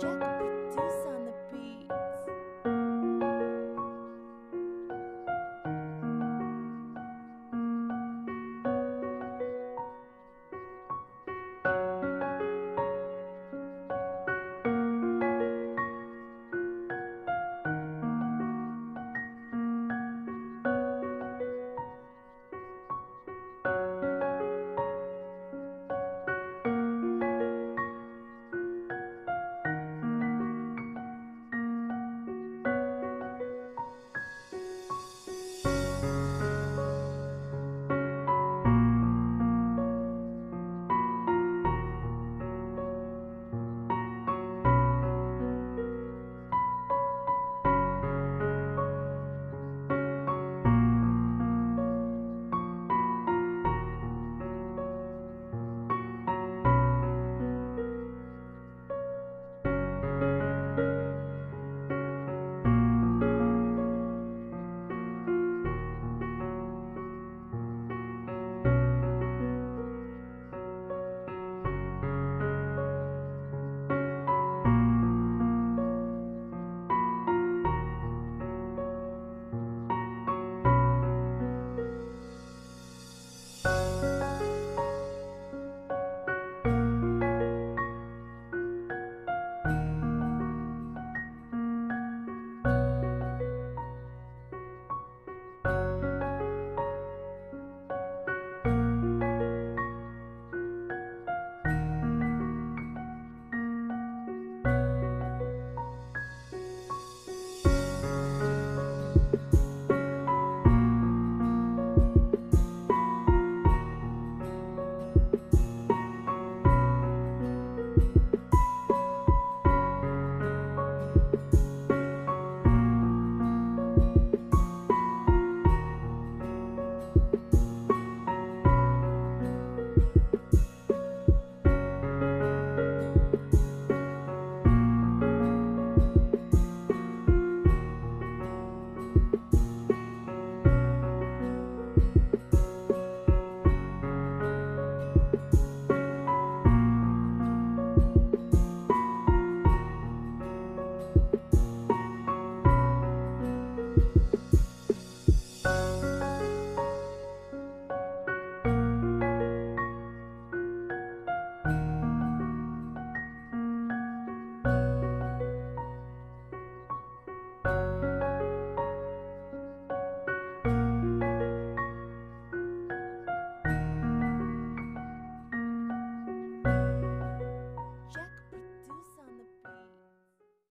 Jack